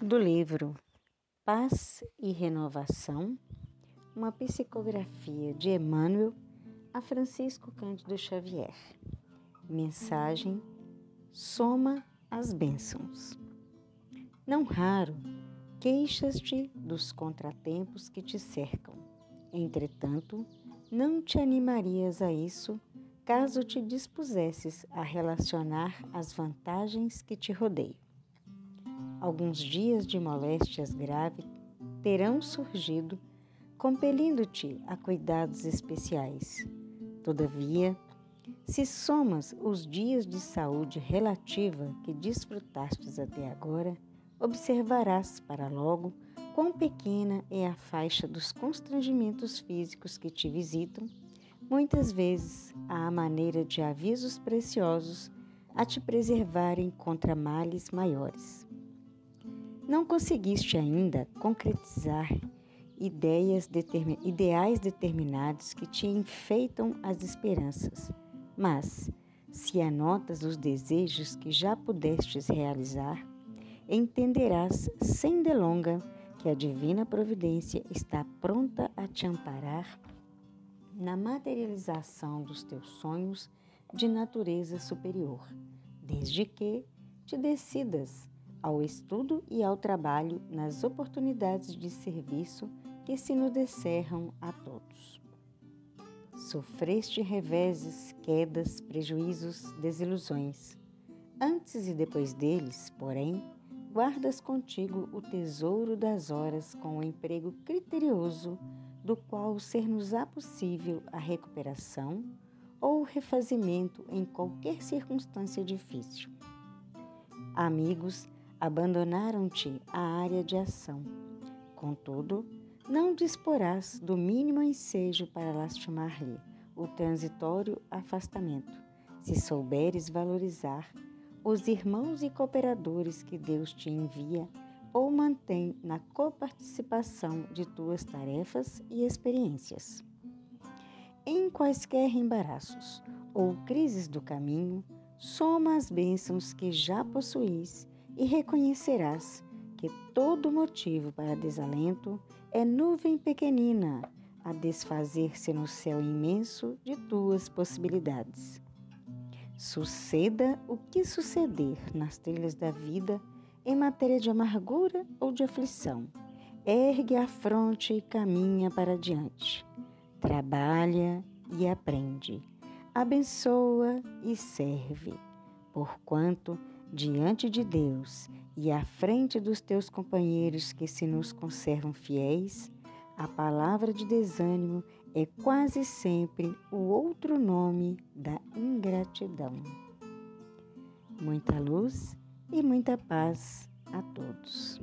do livro Paz e Renovação, uma psicografia de Emmanuel a Francisco Cândido Xavier. Mensagem: Soma as bênçãos. Não raro, queixas-te dos contratempos que te cercam. Entretanto, não te animarias a isso caso te dispusesses a relacionar as vantagens que te rodeiam. Alguns dias de moléstias graves terão surgido, compelindo-te a cuidados especiais. Todavia, se somas os dias de saúde relativa que desfrutastes até agora, observarás para logo quão pequena é a faixa dos constrangimentos físicos que te visitam muitas vezes à maneira de avisos preciosos a te preservarem contra males maiores. Não conseguiste ainda concretizar ideias ideais determinados que te enfeitam as esperanças, mas se anotas os desejos que já pudestes realizar, entenderás sem delonga que a divina providência está pronta a te amparar na materialização dos teus sonhos de natureza superior, desde que te decidas ao estudo e ao trabalho nas oportunidades de serviço que se nos descerram a todos. Sofreste reveses, quedas, prejuízos, desilusões. Antes e depois deles, porém, guardas contigo o tesouro das horas com o emprego criterioso do qual ser-nos-á possível a recuperação ou o refazimento em qualquer circunstância difícil. Amigos abandonaram-te a área de ação. Contudo, não disporás do mínimo ensejo para lastimar-lhe o transitório afastamento, se souberes valorizar os irmãos e cooperadores que Deus te envia ou mantém na coparticipação de tuas tarefas e experiências. Em quaisquer embaraços ou crises do caminho, soma as bênçãos que já possuís e reconhecerás que todo motivo para desalento é nuvem pequenina a desfazer-se no céu imenso de tuas possibilidades. Suceda o que suceder nas trilhas da vida, em matéria de amargura ou de aflição, ergue a fronte e caminha para diante. Trabalha e aprende. Abençoa e serve. Porquanto, diante de Deus e à frente dos teus companheiros que se nos conservam fiéis, a palavra de desânimo é quase sempre o outro nome da ingratidão. Muita luz e muita paz a todos.